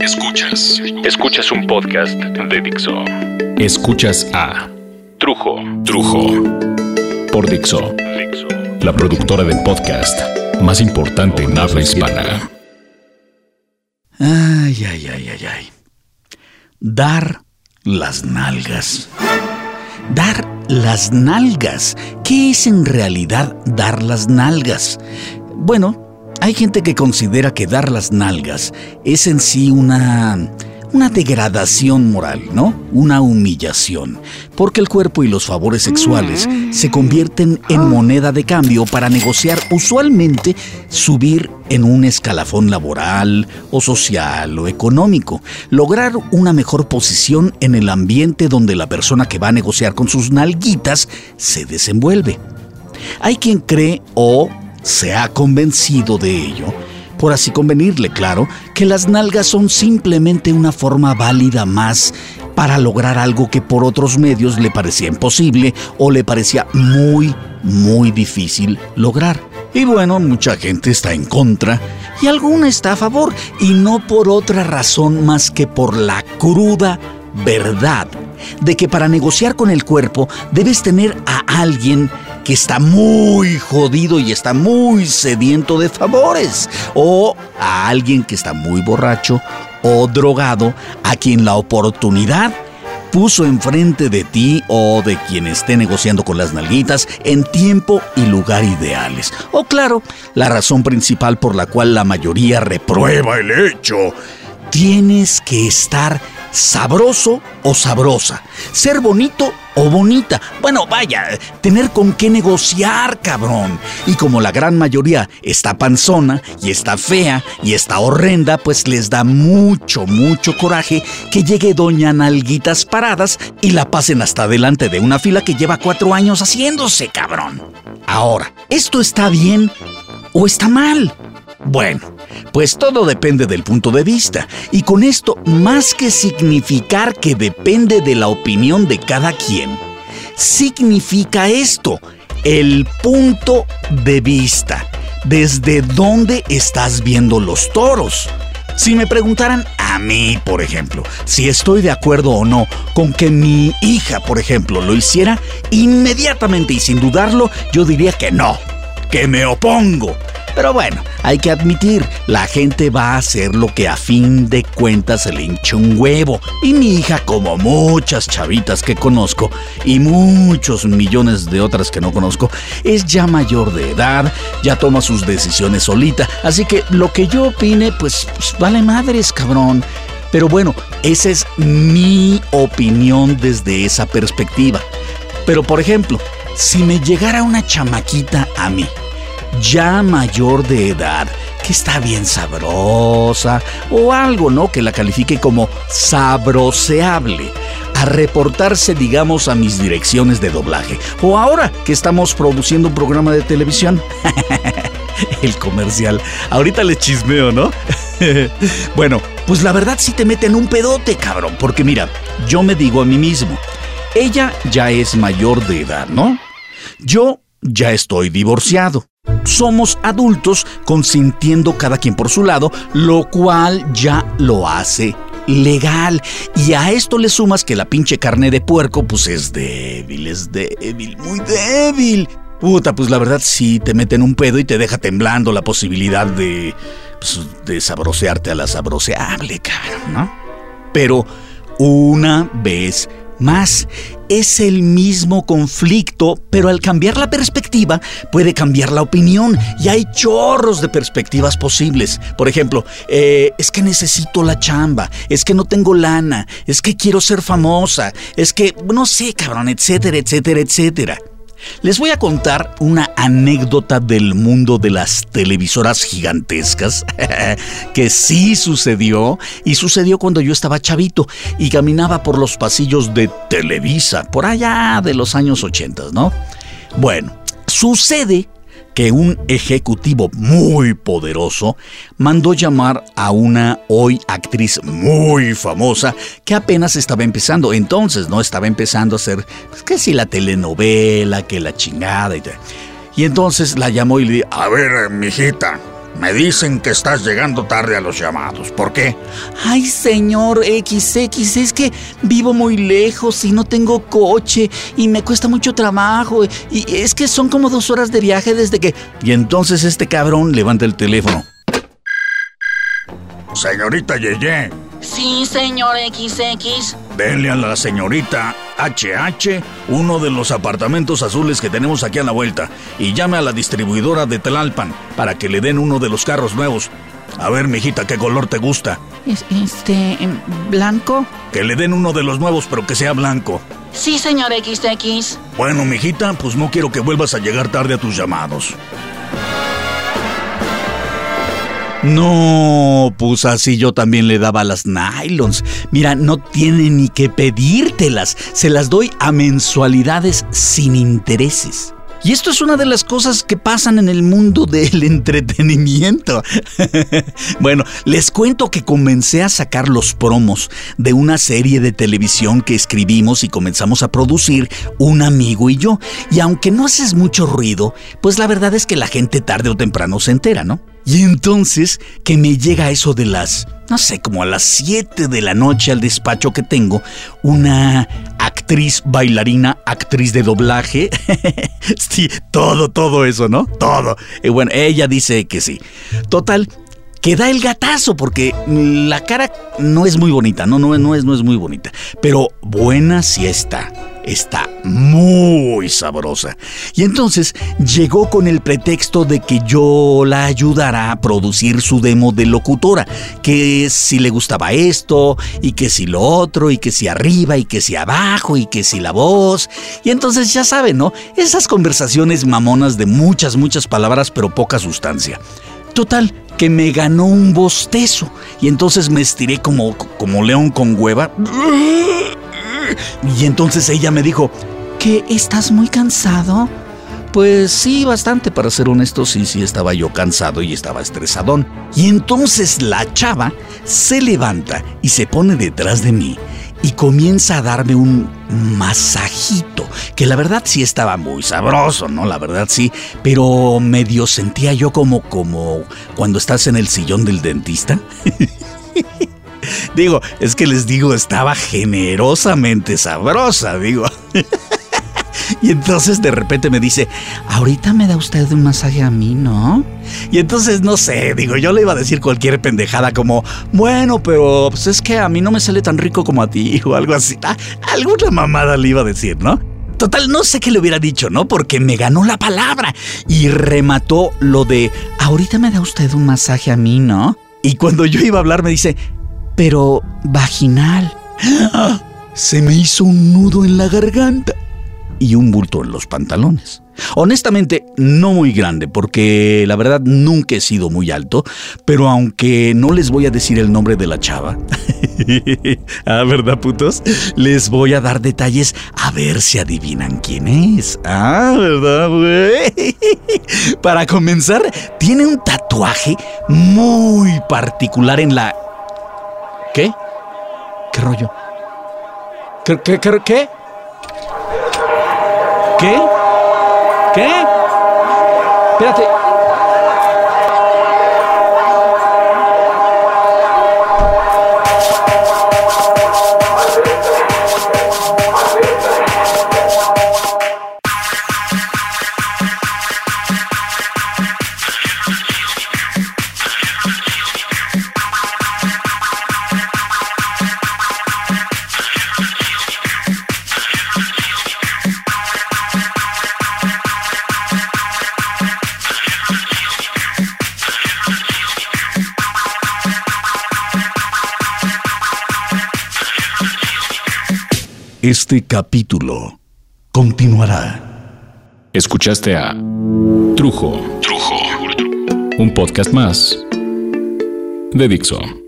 Escuchas. Escuchas un podcast de Dixo. Escuchas a Trujo. Trujo. Por Dixo. La productora del podcast más importante en habla hispana. Ay, ay, ay, ay, ay. Dar las nalgas. Dar las nalgas. ¿Qué es en realidad dar las nalgas? Bueno, hay gente que considera que dar las nalgas es en sí una una degradación moral, ¿no? Una humillación, porque el cuerpo y los favores sexuales se convierten en moneda de cambio para negociar usualmente subir en un escalafón laboral o social o económico, lograr una mejor posición en el ambiente donde la persona que va a negociar con sus nalguitas se desenvuelve. Hay quien cree o se ha convencido de ello, por así convenirle, claro, que las nalgas son simplemente una forma válida más para lograr algo que por otros medios le parecía imposible o le parecía muy, muy difícil lograr. Y bueno, mucha gente está en contra y alguna está a favor, y no por otra razón más que por la cruda verdad de que para negociar con el cuerpo debes tener a alguien que está muy jodido y está muy sediento de favores, o a alguien que está muy borracho o drogado, a quien la oportunidad puso enfrente de ti o de quien esté negociando con las nalguitas en tiempo y lugar ideales. O claro, la razón principal por la cual la mayoría reprueba el hecho. Tienes que estar sabroso o sabrosa, ser bonito o bonita. Bueno, vaya, tener con qué negociar, cabrón. Y como la gran mayoría está panzona y está fea y está horrenda, pues les da mucho, mucho coraje que llegue doña Nalguitas Paradas y la pasen hasta delante de una fila que lleva cuatro años haciéndose, cabrón. Ahora, ¿esto está bien o está mal? Bueno, pues todo depende del punto de vista, y con esto, más que significar que depende de la opinión de cada quien, significa esto, el punto de vista, desde dónde estás viendo los toros. Si me preguntaran a mí, por ejemplo, si estoy de acuerdo o no con que mi hija, por ejemplo, lo hiciera, inmediatamente y sin dudarlo, yo diría que no, que me opongo. Pero bueno, hay que admitir, la gente va a hacer lo que a fin de cuentas se le hincha un huevo. Y mi hija, como muchas chavitas que conozco y muchos millones de otras que no conozco, es ya mayor de edad, ya toma sus decisiones solita. Así que lo que yo opine, pues, pues vale madres, cabrón. Pero bueno, esa es mi opinión desde esa perspectiva. Pero por ejemplo, si me llegara una chamaquita a mí, ya mayor de edad, que está bien sabrosa, o algo, ¿no? Que la califique como sabroseable, a reportarse, digamos, a mis direcciones de doblaje. O ahora que estamos produciendo un programa de televisión. El comercial. Ahorita le chismeo, ¿no? bueno, pues la verdad sí te mete en un pedote, cabrón, porque mira, yo me digo a mí mismo, ella ya es mayor de edad, ¿no? Yo ya estoy divorciado somos adultos consintiendo cada quien por su lado, lo cual ya lo hace legal. Y a esto le sumas que la pinche carne de puerco pues es débil, es débil, muy débil. Puta, pues la verdad sí te meten un pedo y te deja temblando la posibilidad de, pues, de sabrosearte a la sabroseable, cabrón, ¿no? Pero una vez más, es el mismo conflicto, pero al cambiar la perspectiva puede cambiar la opinión y hay chorros de perspectivas posibles. Por ejemplo, eh, es que necesito la chamba, es que no tengo lana, es que quiero ser famosa, es que, no sé, cabrón, etcétera, etcétera, etcétera. Les voy a contar una anécdota del mundo de las televisoras gigantescas, que sí sucedió, y sucedió cuando yo estaba chavito y caminaba por los pasillos de Televisa, por allá de los años 80, ¿no? Bueno, sucede que un ejecutivo muy poderoso mandó llamar a una hoy actriz muy famosa que apenas estaba empezando. Entonces, ¿no? Estaba empezando a hacer, pues, si la telenovela, que la chingada y tal. Y entonces la llamó y le dijo, a ver, mijita, Me dicen que estás llegando tarde a los llamados. ¿Por qué? Ay, señor XX, es que vivo muy lejos y no tengo coche y me cuesta mucho trabajo. Y es que son como dos horas de viaje desde que... Y entonces este cabrón levanta el teléfono. Señorita Yeye. Sí, señor XX. Denle a la señorita HH uno de los apartamentos azules que tenemos aquí a la vuelta y llame a la distribuidora de Tlalpan para que le den uno de los carros nuevos. A ver, mijita, ¿qué color te gusta? Este, em, blanco. Que le den uno de los nuevos, pero que sea blanco. Sí, señor XX. Bueno, mijita, pues no quiero que vuelvas a llegar tarde a tus llamados. No, pues así yo también le daba las nylons. Mira, no tiene ni que pedírtelas. Se las doy a mensualidades sin intereses. Y esto es una de las cosas que pasan en el mundo del entretenimiento. bueno, les cuento que comencé a sacar los promos de una serie de televisión que escribimos y comenzamos a producir un amigo y yo. Y aunque no haces mucho ruido, pues la verdad es que la gente tarde o temprano se entera, ¿no? Y entonces que me llega eso de las, no sé, como a las 7 de la noche al despacho que tengo, una actriz, bailarina, actriz de doblaje. sí, todo, todo eso, ¿no? Todo. Y bueno, ella dice que sí. Total, que da el gatazo porque la cara no es muy bonita, no, no, no, es, no es muy bonita, pero buena sí está muy sabrosa. Y entonces llegó con el pretexto de que yo la ayudara a producir su demo de locutora, que si le gustaba esto, y que si lo otro, y que si arriba, y que si abajo, y que si la voz. Y entonces ya saben, ¿no? Esas conversaciones mamonas de muchas, muchas palabras, pero poca sustancia. Total, que me ganó un bostezo. Y entonces me estiré como, como león con hueva. Y entonces ella me dijo, ¿que estás muy cansado? Pues sí, bastante, para ser honesto, sí, sí estaba yo cansado y estaba estresadón. Y entonces la chava se levanta y se pone detrás de mí y comienza a darme un masajito, que la verdad sí estaba muy sabroso, ¿no? La verdad sí, pero medio sentía yo como, como cuando estás en el sillón del dentista. Digo, es que les digo, estaba generosamente sabrosa, digo. Y entonces de repente me dice, ahorita me da usted un masaje a mí, ¿no? Y entonces no sé, digo, yo le iba a decir cualquier pendejada como, bueno, pero pues es que a mí no me sale tan rico como a ti o algo así. Ah, alguna mamada le iba a decir, ¿no? Total, no sé qué le hubiera dicho, ¿no? Porque me ganó la palabra y remató lo de, ahorita me da usted un masaje a mí, ¿no? Y cuando yo iba a hablar me dice, pero vaginal. Se me hizo un nudo en la garganta y un bulto en los pantalones. Honestamente, no muy grande, porque la verdad nunca he sido muy alto, pero aunque no les voy a decir el nombre de la chava, ah, ¿verdad, putos? Les voy a dar detalles a ver si adivinan quién es. Ah, ¿verdad, güey? Para comenzar, tiene un tatuaje muy particular en la ¿Qué? ¿Qué rollo? ¿Qué? ¿Qué? ¿Qué? ¿Qué? ¿Qué? ¿Qué? Espérate. Este capítulo continuará. Escuchaste a Trujo. Trujo. Un podcast más de Dixon.